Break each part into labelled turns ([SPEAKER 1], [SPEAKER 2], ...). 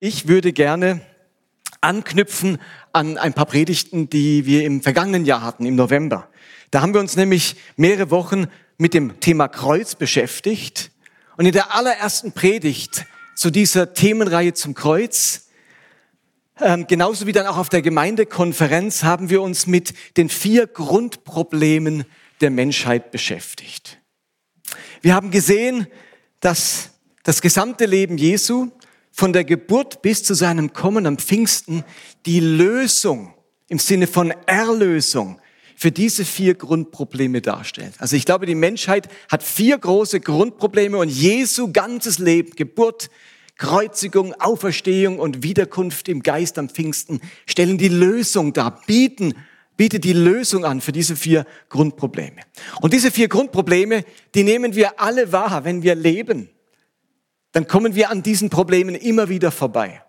[SPEAKER 1] Ich würde gerne anknüpfen an ein paar Predigten, die wir im vergangenen Jahr hatten, im November. Da haben wir uns nämlich mehrere Wochen mit dem Thema Kreuz beschäftigt. Und in der allerersten Predigt zu dieser Themenreihe zum Kreuz, ähm, genauso wie dann auch auf der Gemeindekonferenz, haben wir uns mit den vier Grundproblemen der Menschheit beschäftigt. Wir haben gesehen, dass das gesamte Leben Jesu von der Geburt bis zu seinem Kommen am Pfingsten die Lösung im Sinne von Erlösung für diese vier Grundprobleme darstellt. Also ich glaube, die Menschheit hat vier große Grundprobleme und Jesu ganzes Leben, Geburt, Kreuzigung, Auferstehung und Wiederkunft im Geist am Pfingsten stellen die Lösung dar, bieten, bietet die Lösung an für diese vier Grundprobleme. Und diese vier Grundprobleme, die nehmen wir alle wahr, wenn wir leben dann kommen wir an diesen Problemen immer wieder vorbei.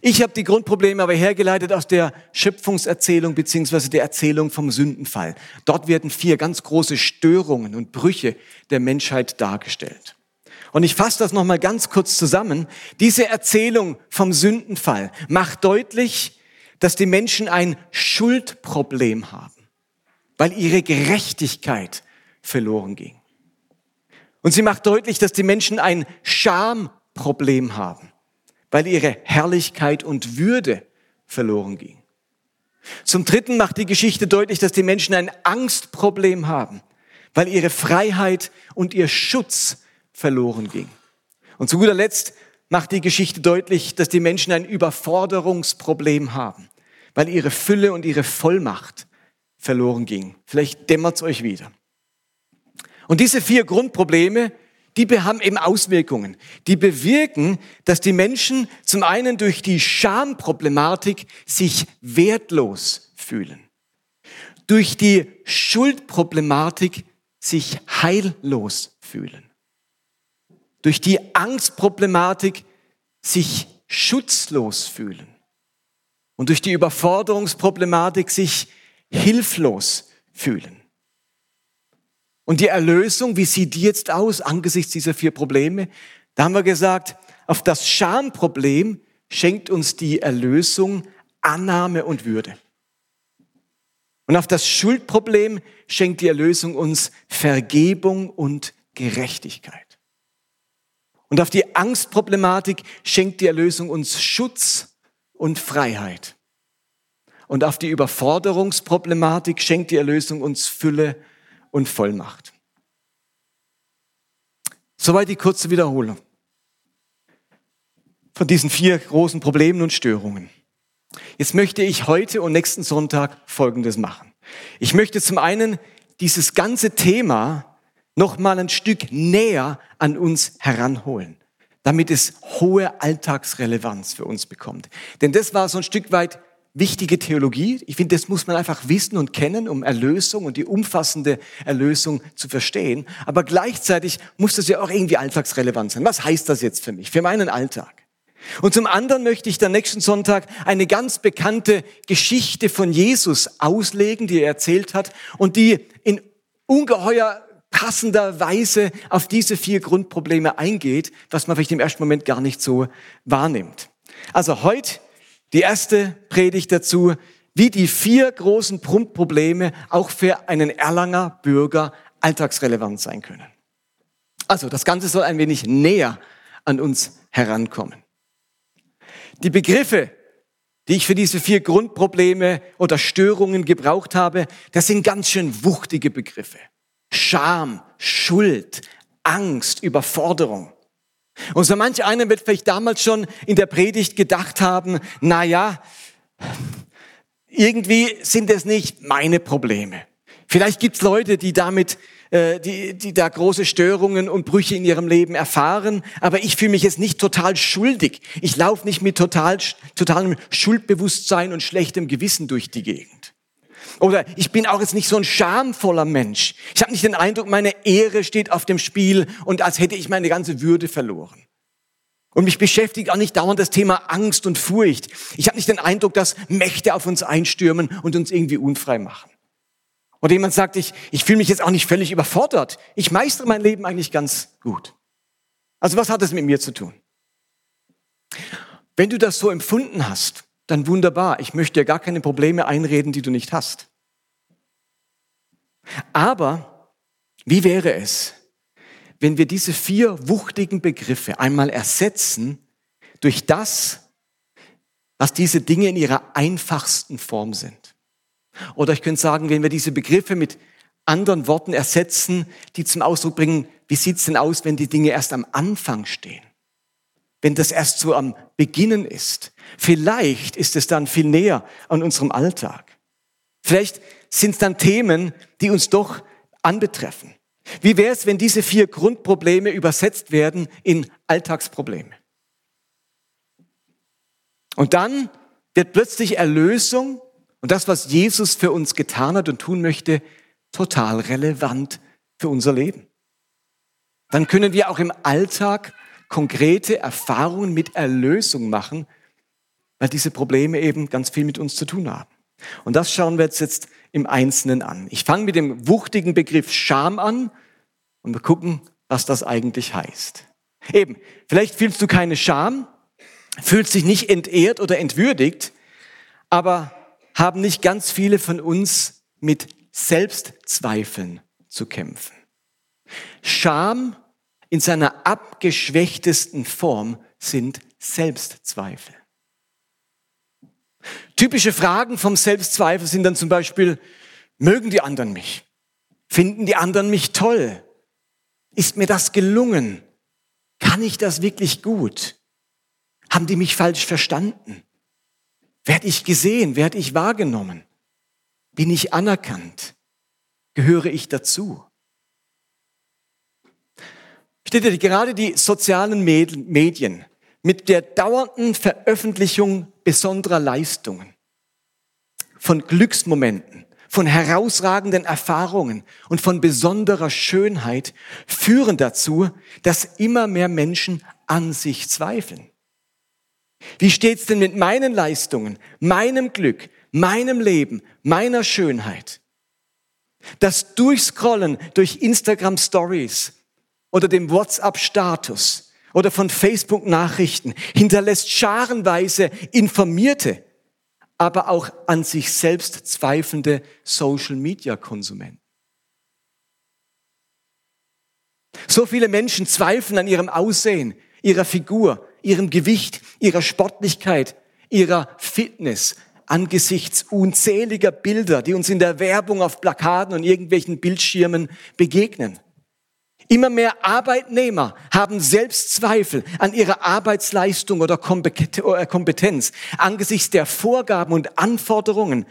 [SPEAKER 1] Ich habe die Grundprobleme aber hergeleitet aus der Schöpfungserzählung beziehungsweise der Erzählung vom Sündenfall. Dort werden vier ganz große Störungen und Brüche der Menschheit dargestellt. Und ich fasse das nochmal ganz kurz zusammen. Diese Erzählung vom Sündenfall macht deutlich, dass die Menschen ein Schuldproblem haben, weil ihre Gerechtigkeit verloren ging. Und sie macht deutlich, dass die Menschen ein Schamproblem haben, weil ihre Herrlichkeit und Würde verloren ging. Zum Dritten macht die Geschichte deutlich, dass die Menschen ein Angstproblem haben, weil ihre Freiheit und ihr Schutz verloren ging. Und zu guter Letzt macht die Geschichte deutlich, dass die Menschen ein Überforderungsproblem haben, weil ihre Fülle und ihre Vollmacht verloren ging. Vielleicht dämmert es euch wieder. Und diese vier Grundprobleme, die haben eben Auswirkungen. Die bewirken, dass die Menschen zum einen durch die Schamproblematik sich wertlos fühlen. Durch die Schuldproblematik sich heillos fühlen. Durch die Angstproblematik sich schutzlos fühlen. Und durch die Überforderungsproblematik sich hilflos fühlen. Und die Erlösung, wie sieht die jetzt aus angesichts dieser vier Probleme? Da haben wir gesagt, auf das Schamproblem schenkt uns die Erlösung Annahme und Würde. Und auf das Schuldproblem schenkt die Erlösung uns Vergebung und Gerechtigkeit. Und auf die Angstproblematik schenkt die Erlösung uns Schutz und Freiheit. Und auf die Überforderungsproblematik schenkt die Erlösung uns Fülle und Vollmacht. Soweit die kurze Wiederholung von diesen vier großen Problemen und Störungen. Jetzt möchte ich heute und nächsten Sonntag Folgendes machen. Ich möchte zum einen dieses ganze Thema noch mal ein Stück näher an uns heranholen, damit es hohe Alltagsrelevanz für uns bekommt. Denn das war so ein Stück weit wichtige Theologie. Ich finde, das muss man einfach wissen und kennen, um Erlösung und die umfassende Erlösung zu verstehen. Aber gleichzeitig muss das ja auch irgendwie alltagsrelevant sein. Was heißt das jetzt für mich, für meinen Alltag? Und zum anderen möchte ich dann nächsten Sonntag eine ganz bekannte Geschichte von Jesus auslegen, die er erzählt hat und die in ungeheuer passender Weise auf diese vier Grundprobleme eingeht, was man vielleicht im ersten Moment gar nicht so wahrnimmt. Also heute die erste Predigt dazu, wie die vier großen Probleme auch für einen Erlanger Bürger alltagsrelevant sein können. Also das Ganze soll ein wenig näher an uns herankommen. Die Begriffe, die ich für diese vier Grundprobleme oder Störungen gebraucht habe, das sind ganz schön wuchtige Begriffe. Scham, Schuld, Angst, Überforderung. Und so manch einer wird vielleicht damals schon in der Predigt gedacht haben, na ja, irgendwie sind es nicht meine Probleme. Vielleicht gibt's Leute, die damit, äh, die, die da große Störungen und Brüche in ihrem Leben erfahren, aber ich fühle mich jetzt nicht total schuldig. Ich laufe nicht mit total, totalem Schuldbewusstsein und schlechtem Gewissen durch die Gegend. Oder ich bin auch jetzt nicht so ein schamvoller Mensch. Ich habe nicht den Eindruck, meine Ehre steht auf dem Spiel und als hätte ich meine ganze Würde verloren. Und mich beschäftigt auch nicht dauernd das Thema Angst und Furcht. Ich habe nicht den Eindruck, dass Mächte auf uns einstürmen und uns irgendwie unfrei machen. Oder jemand sagt, ich, ich fühle mich jetzt auch nicht völlig überfordert. Ich meistere mein Leben eigentlich ganz gut. Also was hat das mit mir zu tun? Wenn du das so empfunden hast, dann wunderbar. Ich möchte dir gar keine Probleme einreden, die du nicht hast. Aber wie wäre es, wenn wir diese vier wuchtigen Begriffe einmal ersetzen durch das, was diese Dinge in ihrer einfachsten Form sind? Oder ich könnte sagen, wenn wir diese Begriffe mit anderen Worten ersetzen, die zum Ausdruck bringen, wie sieht's denn aus, wenn die Dinge erst am Anfang stehen? Wenn das erst so am Beginnen ist. Vielleicht ist es dann viel näher an unserem Alltag. Vielleicht sind es dann Themen, die uns doch anbetreffen. Wie wäre es, wenn diese vier Grundprobleme übersetzt werden in Alltagsprobleme? Und dann wird plötzlich Erlösung und das, was Jesus für uns getan hat und tun möchte, total relevant für unser Leben. Dann können wir auch im Alltag konkrete Erfahrungen mit Erlösung machen, weil diese Probleme eben ganz viel mit uns zu tun haben. Und das schauen wir jetzt im Einzelnen an. Ich fange mit dem wuchtigen Begriff Scham an und wir gucken, was das eigentlich heißt. Eben, vielleicht fühlst du keine Scham, fühlst dich nicht entehrt oder entwürdigt, aber haben nicht ganz viele von uns mit Selbstzweifeln zu kämpfen. Scham in seiner abgeschwächtesten Form sind Selbstzweifel. Typische Fragen vom Selbstzweifel sind dann zum Beispiel, mögen die anderen mich? Finden die anderen mich toll? Ist mir das gelungen? Kann ich das wirklich gut? Haben die mich falsch verstanden? Werde ich gesehen? Werde ich wahrgenommen? Bin ich anerkannt? Gehöre ich dazu? Steht ihr, gerade die sozialen Medien mit der dauernden Veröffentlichung besonderer Leistungen, von Glücksmomenten, von herausragenden Erfahrungen und von besonderer Schönheit führen dazu, dass immer mehr Menschen an sich zweifeln. Wie steht's denn mit meinen Leistungen, meinem Glück, meinem Leben, meiner Schönheit? Das Durchscrollen durch Instagram Stories oder dem WhatsApp Status oder von Facebook Nachrichten hinterlässt scharenweise informierte, aber auch an sich selbst zweifelnde Social Media Konsumenten. So viele Menschen zweifeln an ihrem Aussehen, ihrer Figur, ihrem Gewicht, ihrer Sportlichkeit, ihrer Fitness angesichts unzähliger Bilder, die uns in der Werbung auf Plakaten und irgendwelchen Bildschirmen begegnen. Immer mehr Arbeitnehmer haben Selbstzweifel an ihrer Arbeitsleistung oder äh, Kompetenz angesichts der Vorgaben und Anforderungen,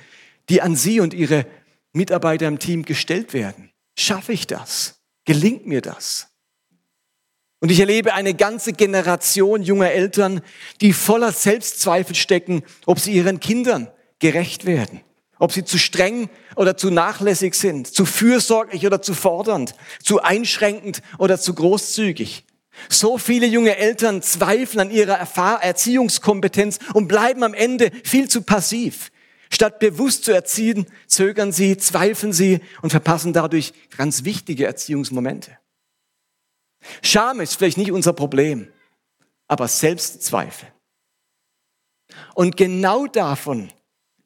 [SPEAKER 1] die an sie und ihre Mitarbeiter im Team gestellt werden. Schaffe ich das? Gelingt mir das? Und ich erlebe eine ganze Generation junger Eltern, die voller Selbstzweifel stecken, ob sie ihren Kindern gerecht werden ob sie zu streng oder zu nachlässig sind, zu fürsorglich oder zu fordernd, zu einschränkend oder zu großzügig. So viele junge Eltern zweifeln an ihrer Erziehungskompetenz und bleiben am Ende viel zu passiv. Statt bewusst zu erziehen, zögern sie, zweifeln sie und verpassen dadurch ganz wichtige Erziehungsmomente. Scham ist vielleicht nicht unser Problem, aber Selbstzweifel. Und genau davon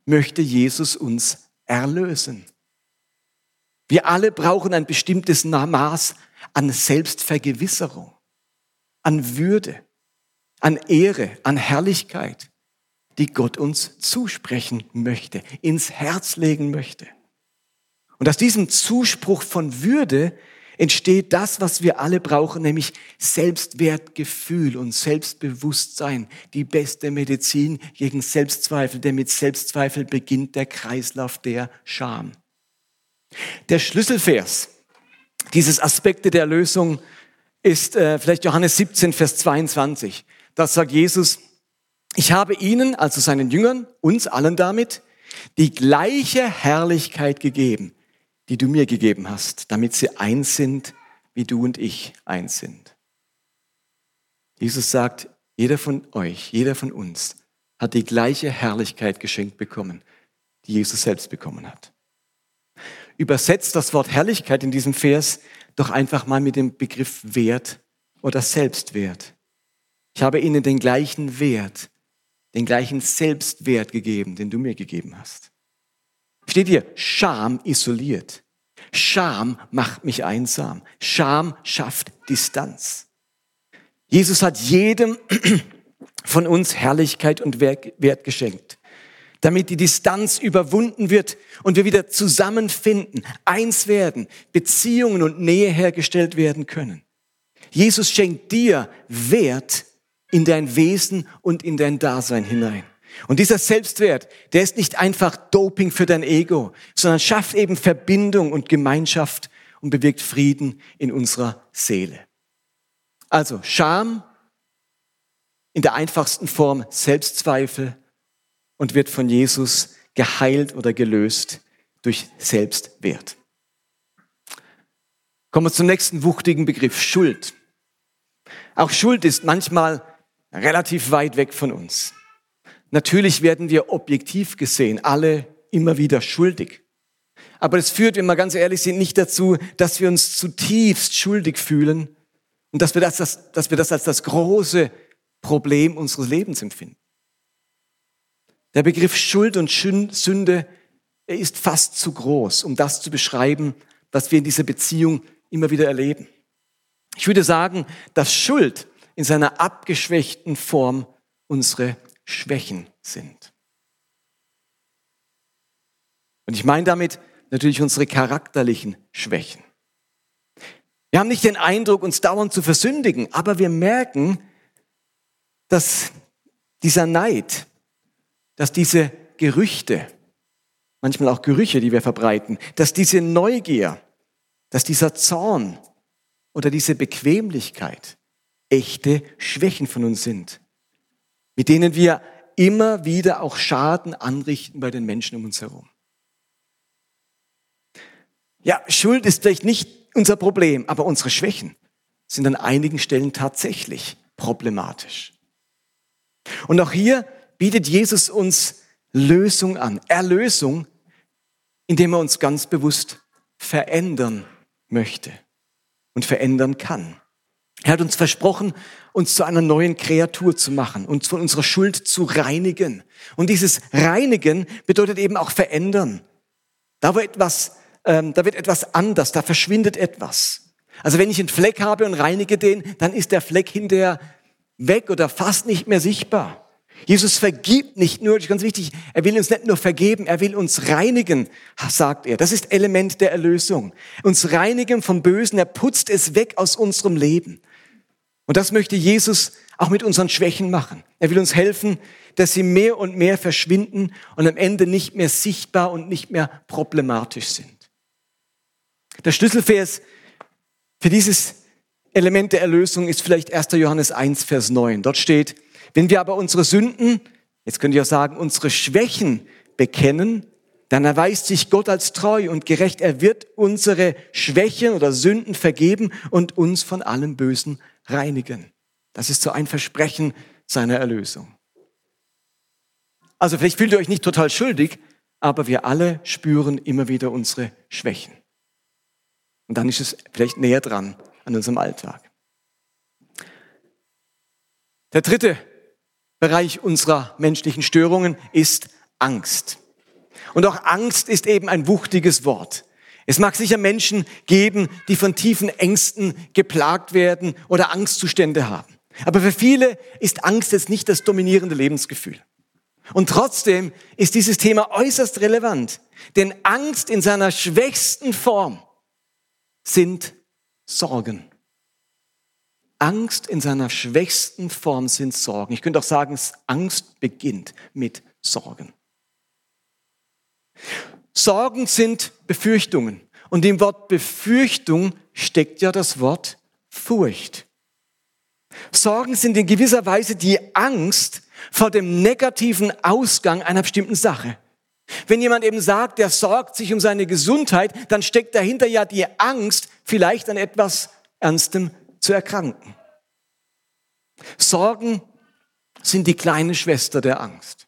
[SPEAKER 1] möchte Jesus uns erlösen. Wir alle brauchen ein bestimmtes Maß an Selbstvergewisserung, an Würde, an Ehre, an Herrlichkeit, die Gott uns zusprechen möchte, ins Herz legen möchte. Und aus diesem Zuspruch von Würde entsteht das, was wir alle brauchen, nämlich Selbstwertgefühl und Selbstbewusstsein, die beste Medizin gegen Selbstzweifel, denn mit Selbstzweifel beginnt der Kreislauf der Scham. Der Schlüsselvers dieses Aspekte der Lösung ist äh, vielleicht Johannes 17, Vers 22. Das sagt Jesus, ich habe ihnen, also seinen Jüngern, uns allen damit, die gleiche Herrlichkeit gegeben, die du mir gegeben hast, damit sie eins sind, wie du und ich eins sind. Jesus sagt, jeder von euch, jeder von uns hat die gleiche Herrlichkeit geschenkt bekommen, die Jesus selbst bekommen hat. Übersetzt das Wort Herrlichkeit in diesem Vers doch einfach mal mit dem Begriff Wert oder Selbstwert. Ich habe ihnen den gleichen Wert den gleichen Selbstwert gegeben, den du mir gegeben hast. Steht hier, Scham isoliert. Scham macht mich einsam. Scham schafft Distanz. Jesus hat jedem von uns Herrlichkeit und Wert geschenkt, damit die Distanz überwunden wird und wir wieder zusammenfinden, eins werden, Beziehungen und Nähe hergestellt werden können. Jesus schenkt dir Wert in dein Wesen und in dein Dasein hinein. Und dieser Selbstwert, der ist nicht einfach Doping für dein Ego, sondern schafft eben Verbindung und Gemeinschaft und bewirkt Frieden in unserer Seele. Also Scham in der einfachsten Form Selbstzweifel und wird von Jesus geheilt oder gelöst durch Selbstwert. Kommen wir zum nächsten wuchtigen Begriff, Schuld. Auch Schuld ist manchmal relativ weit weg von uns. Natürlich werden wir objektiv gesehen alle immer wieder schuldig. Aber es führt, wenn wir ganz ehrlich sind, nicht dazu, dass wir uns zutiefst schuldig fühlen und dass wir das, das, dass wir das als das große Problem unseres Lebens empfinden. Der Begriff Schuld und Sünde er ist fast zu groß, um das zu beschreiben, was wir in dieser Beziehung immer wieder erleben. Ich würde sagen, dass Schuld in seiner abgeschwächten Form unsere Schwächen sind. Und ich meine damit natürlich unsere charakterlichen Schwächen. Wir haben nicht den Eindruck, uns dauernd zu versündigen, aber wir merken, dass dieser Neid, dass diese Gerüchte, manchmal auch Gerüche, die wir verbreiten, dass diese Neugier, dass dieser Zorn oder diese Bequemlichkeit echte Schwächen von uns sind mit denen wir immer wieder auch Schaden anrichten bei den Menschen um uns herum. Ja, Schuld ist vielleicht nicht unser Problem, aber unsere Schwächen sind an einigen Stellen tatsächlich problematisch. Und auch hier bietet Jesus uns Lösung an, Erlösung, indem er uns ganz bewusst verändern möchte und verändern kann. Er hat uns versprochen, uns zu einer neuen Kreatur zu machen, uns von unserer Schuld zu reinigen. Und dieses Reinigen bedeutet eben auch verändern. Da wird etwas, ähm, da wird etwas anders, da verschwindet etwas. Also wenn ich einen Fleck habe und reinige den, dann ist der Fleck hinterher weg oder fast nicht mehr sichtbar. Jesus vergibt nicht nur, das ist ganz wichtig, er will uns nicht nur vergeben, er will uns reinigen, sagt er. Das ist Element der Erlösung. Uns reinigen vom Bösen, er putzt es weg aus unserem Leben. Und das möchte Jesus auch mit unseren Schwächen machen. Er will uns helfen, dass sie mehr und mehr verschwinden und am Ende nicht mehr sichtbar und nicht mehr problematisch sind. Der Schlüsselvers für dieses Element der Erlösung ist vielleicht 1. Johannes 1, Vers 9. Dort steht, wenn wir aber unsere Sünden, jetzt könnt ihr auch sagen, unsere Schwächen bekennen, dann erweist sich Gott als treu und gerecht. Er wird unsere Schwächen oder Sünden vergeben und uns von allem Bösen reinigen. Das ist so ein Versprechen seiner Erlösung. Also vielleicht fühlt ihr euch nicht total schuldig, aber wir alle spüren immer wieder unsere Schwächen. Und dann ist es vielleicht näher dran an unserem Alltag. Der dritte Bereich unserer menschlichen Störungen ist Angst. Und auch Angst ist eben ein wuchtiges Wort. Es mag sicher Menschen geben, die von tiefen Ängsten geplagt werden oder Angstzustände haben. Aber für viele ist Angst jetzt nicht das dominierende Lebensgefühl. Und trotzdem ist dieses Thema äußerst relevant. Denn Angst in seiner schwächsten Form sind Sorgen. Angst in seiner schwächsten Form sind Sorgen. Ich könnte auch sagen, Angst beginnt mit Sorgen. Sorgen sind Befürchtungen. Und im Wort Befürchtung steckt ja das Wort Furcht. Sorgen sind in gewisser Weise die Angst vor dem negativen Ausgang einer bestimmten Sache. Wenn jemand eben sagt, der sorgt sich um seine Gesundheit, dann steckt dahinter ja die Angst, vielleicht an etwas Ernstem zu erkranken. Sorgen sind die kleine Schwester der Angst.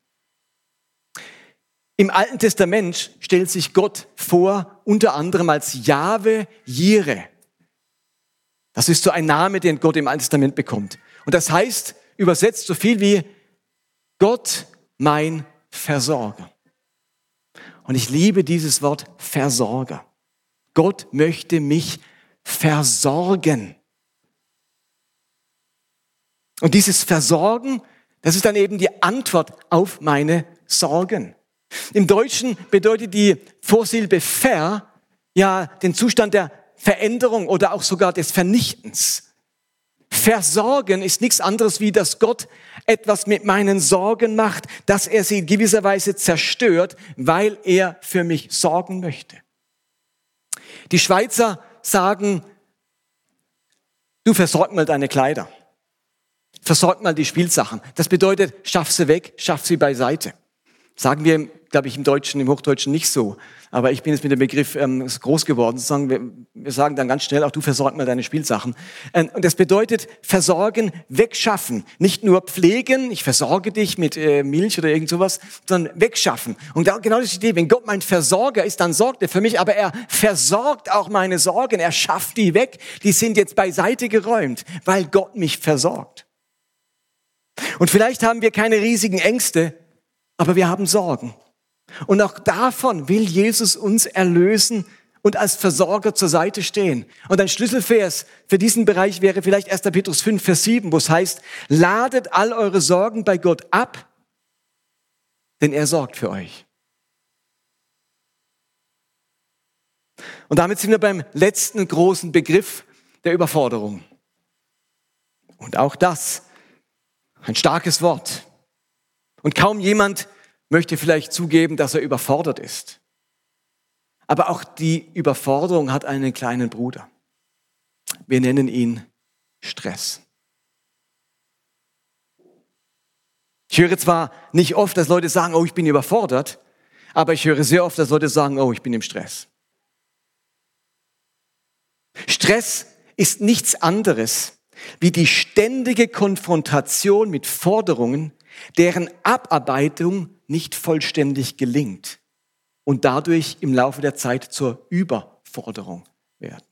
[SPEAKER 1] Im Alten Testament stellt sich Gott vor, unter anderem als Jahwe Jire. Das ist so ein Name, den Gott im Alten Testament bekommt. Und das heißt, übersetzt so viel wie Gott mein Versorger. Und ich liebe dieses Wort Versorger. Gott möchte mich versorgen. Und dieses Versorgen, das ist dann eben die Antwort auf meine Sorgen. Im Deutschen bedeutet die Vorsilbe ver ja den Zustand der Veränderung oder auch sogar des Vernichtens. Versorgen ist nichts anderes wie, dass Gott etwas mit meinen Sorgen macht, dass er sie in gewisser Weise zerstört, weil er für mich sorgen möchte. Die Schweizer sagen, du versorg mal deine Kleider. Versorg mal die Spielsachen. Das bedeutet, schaff sie weg, schaff sie beiseite. Sagen wir, glaube ich, im Deutschen, im Hochdeutschen nicht so. Aber ich bin jetzt mit dem Begriff ähm, groß geworden. Sozusagen, wir, wir sagen dann ganz schnell, auch du versorg mal deine Spielsachen. Ähm, und das bedeutet versorgen, wegschaffen. Nicht nur pflegen, ich versorge dich mit äh, Milch oder irgend sowas, sondern wegschaffen. Und da, genau das ist die Idee. Wenn Gott mein Versorger ist, dann sorgt er für mich, aber er versorgt auch meine Sorgen. Er schafft die weg. Die sind jetzt beiseite geräumt, weil Gott mich versorgt. Und vielleicht haben wir keine riesigen Ängste, aber wir haben Sorgen. Und auch davon will Jesus uns erlösen und als Versorger zur Seite stehen. Und ein Schlüsselvers für diesen Bereich wäre vielleicht 1. Petrus 5, Vers 7, wo es heißt, ladet all eure Sorgen bei Gott ab, denn er sorgt für euch. Und damit sind wir beim letzten großen Begriff der Überforderung. Und auch das, ein starkes Wort. Und kaum jemand möchte vielleicht zugeben, dass er überfordert ist. Aber auch die Überforderung hat einen kleinen Bruder. Wir nennen ihn Stress. Ich höre zwar nicht oft, dass Leute sagen, oh, ich bin überfordert, aber ich höre sehr oft, dass Leute sagen, oh, ich bin im Stress. Stress ist nichts anderes wie die ständige Konfrontation mit Forderungen, deren Abarbeitung nicht vollständig gelingt und dadurch im Laufe der Zeit zur Überforderung werden.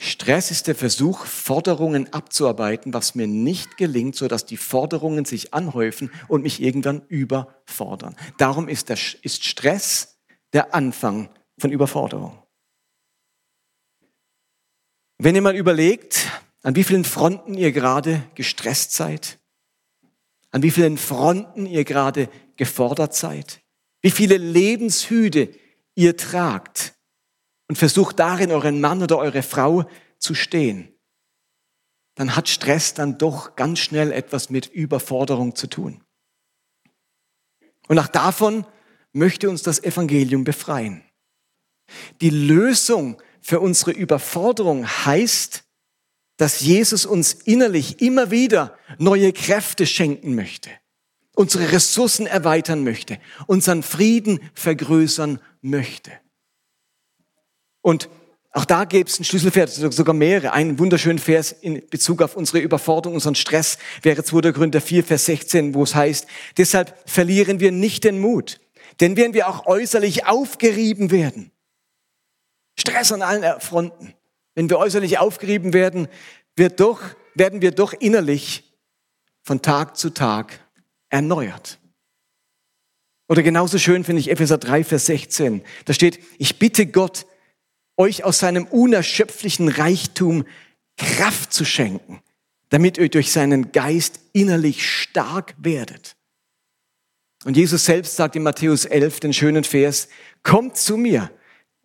[SPEAKER 1] Stress ist der Versuch, Forderungen abzuarbeiten, was mir nicht gelingt, so dass die Forderungen sich anhäufen und mich irgendwann überfordern. Darum ist, der, ist Stress der Anfang von Überforderung. Wenn ihr mal überlegt, an wie vielen Fronten ihr gerade gestresst seid, an wie vielen Fronten ihr gerade gefordert seid, wie viele Lebenshüte ihr tragt und versucht darin euren Mann oder eure Frau zu stehen, dann hat Stress dann doch ganz schnell etwas mit Überforderung zu tun. Und auch davon möchte uns das Evangelium befreien. Die Lösung für unsere Überforderung heißt, dass Jesus uns innerlich immer wieder neue Kräfte schenken möchte, unsere Ressourcen erweitern möchte, unseren Frieden vergrößern möchte. Und auch da gäbe es einen Schlüsselvers, sogar mehrere. Einen wunderschönen Vers in Bezug auf unsere Überforderung, unseren Stress wäre 2. Korinther 4, Vers 16, wo es heißt, deshalb verlieren wir nicht den Mut. Denn wenn wir auch äußerlich aufgerieben werden, Stress an allen Fronten, wenn wir äußerlich aufgerieben werden, wird doch, werden wir doch innerlich von Tag zu Tag erneuert. Oder genauso schön finde ich Epheser 3, Vers 16. Da steht, ich bitte Gott, euch aus seinem unerschöpflichen Reichtum Kraft zu schenken, damit ihr durch seinen Geist innerlich stark werdet. Und Jesus selbst sagt in Matthäus 11 den schönen Vers, kommt zu mir,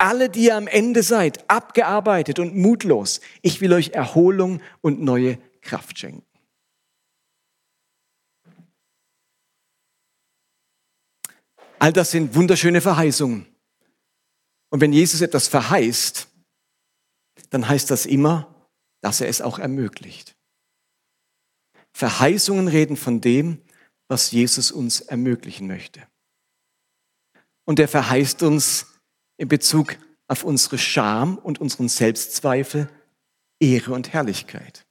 [SPEAKER 1] alle, die ihr am Ende seid, abgearbeitet und mutlos, ich will euch Erholung und neue Kraft schenken. All das sind wunderschöne Verheißungen. Und wenn Jesus etwas verheißt, dann heißt das immer, dass er es auch ermöglicht. Verheißungen reden von dem, was Jesus uns ermöglichen möchte. Und er verheißt uns in Bezug auf unsere Scham und unseren Selbstzweifel Ehre und Herrlichkeit.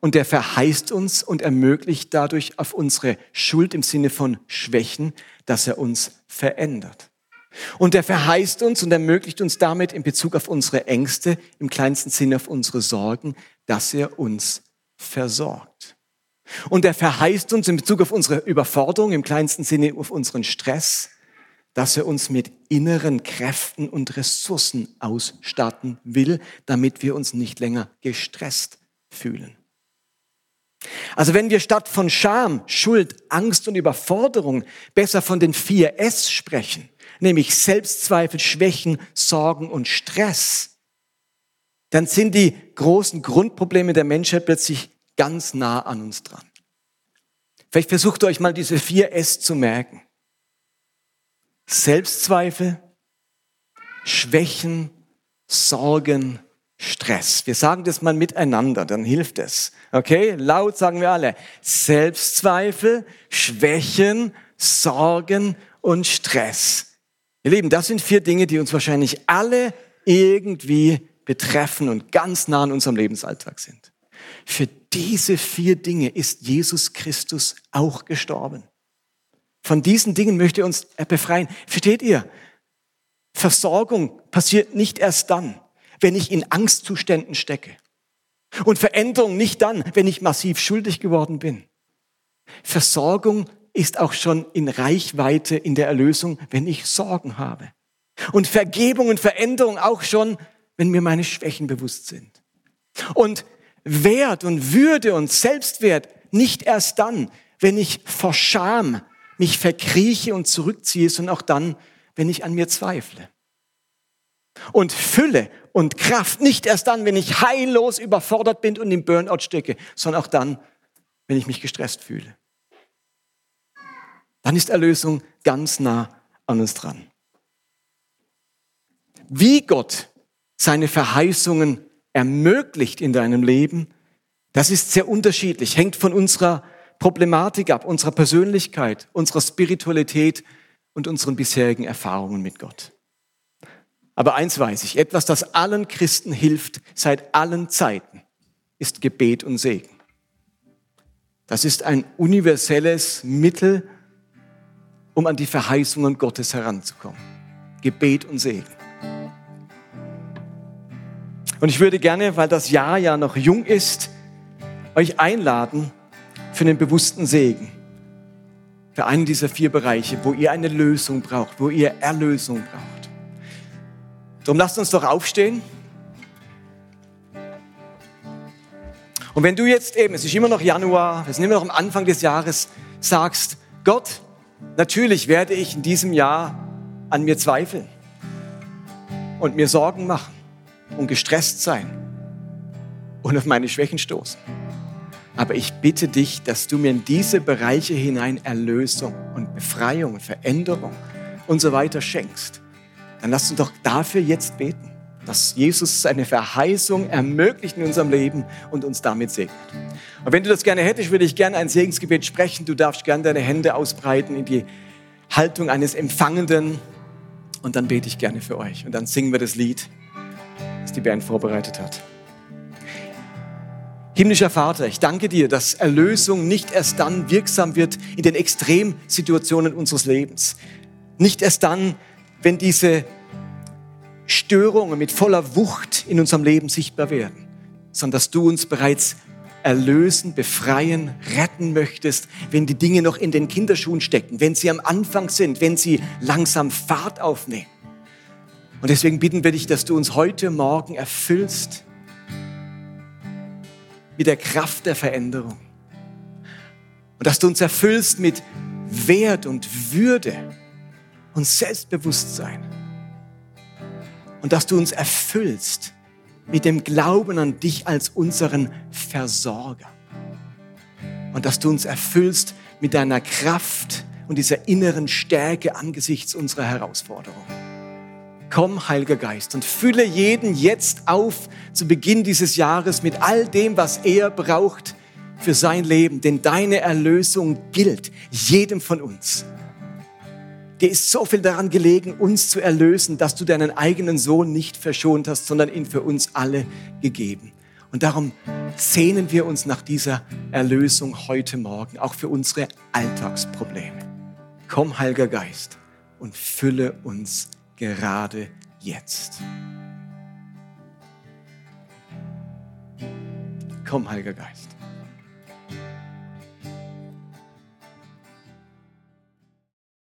[SPEAKER 1] Und er verheißt uns und ermöglicht dadurch auf unsere Schuld im Sinne von Schwächen, dass er uns verändert. Und er verheißt uns und ermöglicht uns damit in Bezug auf unsere Ängste, im kleinsten Sinne auf unsere Sorgen, dass er uns versorgt. Und er verheißt uns in Bezug auf unsere Überforderung, im kleinsten Sinne auf unseren Stress, dass er uns mit inneren Kräften und Ressourcen ausstatten will, damit wir uns nicht länger gestresst fühlen. Also wenn wir statt von Scham, Schuld, Angst und Überforderung besser von den vier S sprechen, nämlich Selbstzweifel, Schwächen, Sorgen und Stress, dann sind die großen Grundprobleme der Menschheit plötzlich ganz nah an uns dran. Vielleicht versucht euch mal diese vier S zu merken. Selbstzweifel, Schwächen, Sorgen, Stress. Wir sagen das mal miteinander, dann hilft es. Okay? Laut sagen wir alle. Selbstzweifel, Schwächen, Sorgen und Stress. Ihr Lieben, das sind vier Dinge, die uns wahrscheinlich alle irgendwie betreffen und ganz nah an unserem Lebensalltag sind. Für diese vier Dinge ist Jesus Christus auch gestorben. Von diesen Dingen möchte er uns befreien. Versteht ihr? Versorgung passiert nicht erst dann, wenn ich in Angstzuständen stecke. Und Veränderung nicht dann, wenn ich massiv schuldig geworden bin. Versorgung ist auch schon in Reichweite in der Erlösung, wenn ich Sorgen habe. Und Vergebung und Veränderung auch schon, wenn mir meine Schwächen bewusst sind. Und Wert und Würde und Selbstwert nicht erst dann, wenn ich vor Scham mich verkrieche und zurückziehe, sondern auch dann, wenn ich an mir zweifle. Und Fülle und Kraft nicht erst dann, wenn ich heillos überfordert bin und im Burnout stecke, sondern auch dann, wenn ich mich gestresst fühle. Dann ist Erlösung ganz nah an uns dran. Wie Gott seine Verheißungen ermöglicht in deinem Leben, das ist sehr unterschiedlich, hängt von unserer Problematik ab, unserer Persönlichkeit, unserer Spiritualität und unseren bisherigen Erfahrungen mit Gott. Aber eins weiß ich, etwas, das allen Christen hilft seit allen Zeiten, ist Gebet und Segen. Das ist ein universelles Mittel, um an die Verheißungen Gottes heranzukommen. Gebet und Segen. Und ich würde gerne, weil das Jahr ja noch jung ist, euch einladen für einen bewussten Segen. Für einen dieser vier Bereiche, wo ihr eine Lösung braucht, wo ihr Erlösung braucht. Darum lasst uns doch aufstehen. Und wenn du jetzt eben, es ist immer noch Januar, wir sind immer noch am Anfang des Jahres, sagst, Gott, natürlich werde ich in diesem Jahr an mir zweifeln und mir Sorgen machen und gestresst sein und auf meine Schwächen stoßen. Aber ich bitte dich, dass du mir in diese Bereiche hinein Erlösung und Befreiung, Veränderung und so weiter schenkst dann lasst uns doch dafür jetzt beten, dass Jesus seine Verheißung ermöglicht in unserem Leben und uns damit segnet. Und wenn du das gerne hättest, würde ich gerne ein Segensgebet sprechen. Du darfst gerne deine Hände ausbreiten in die Haltung eines Empfangenden und dann bete ich gerne für euch. Und dann singen wir das Lied, das die Band vorbereitet hat. Himmlischer Vater, ich danke dir, dass Erlösung nicht erst dann wirksam wird in den Extremsituationen unseres Lebens. Nicht erst dann, wenn diese Störungen mit voller Wucht in unserem Leben sichtbar werden, sondern dass du uns bereits erlösen, befreien, retten möchtest, wenn die Dinge noch in den Kinderschuhen stecken, wenn sie am Anfang sind, wenn sie langsam Fahrt aufnehmen. Und deswegen bitten wir dich, dass du uns heute Morgen erfüllst mit der Kraft der Veränderung. Und dass du uns erfüllst mit Wert und Würde und Selbstbewusstsein. Und dass du uns erfüllst mit dem Glauben an dich als unseren Versorger. Und dass du uns erfüllst mit deiner Kraft und dieser inneren Stärke angesichts unserer Herausforderung. Komm, Heiliger Geist, und fülle jeden jetzt auf zu Beginn dieses Jahres mit all dem, was er braucht für sein Leben. Denn deine Erlösung gilt jedem von uns. Dir ist so viel daran gelegen, uns zu erlösen, dass du deinen eigenen Sohn nicht verschont hast, sondern ihn für uns alle gegeben. Und darum sehnen wir uns nach dieser Erlösung heute Morgen, auch für unsere Alltagsprobleme. Komm, Heiliger Geist, und fülle uns gerade jetzt. Komm, Heiliger Geist.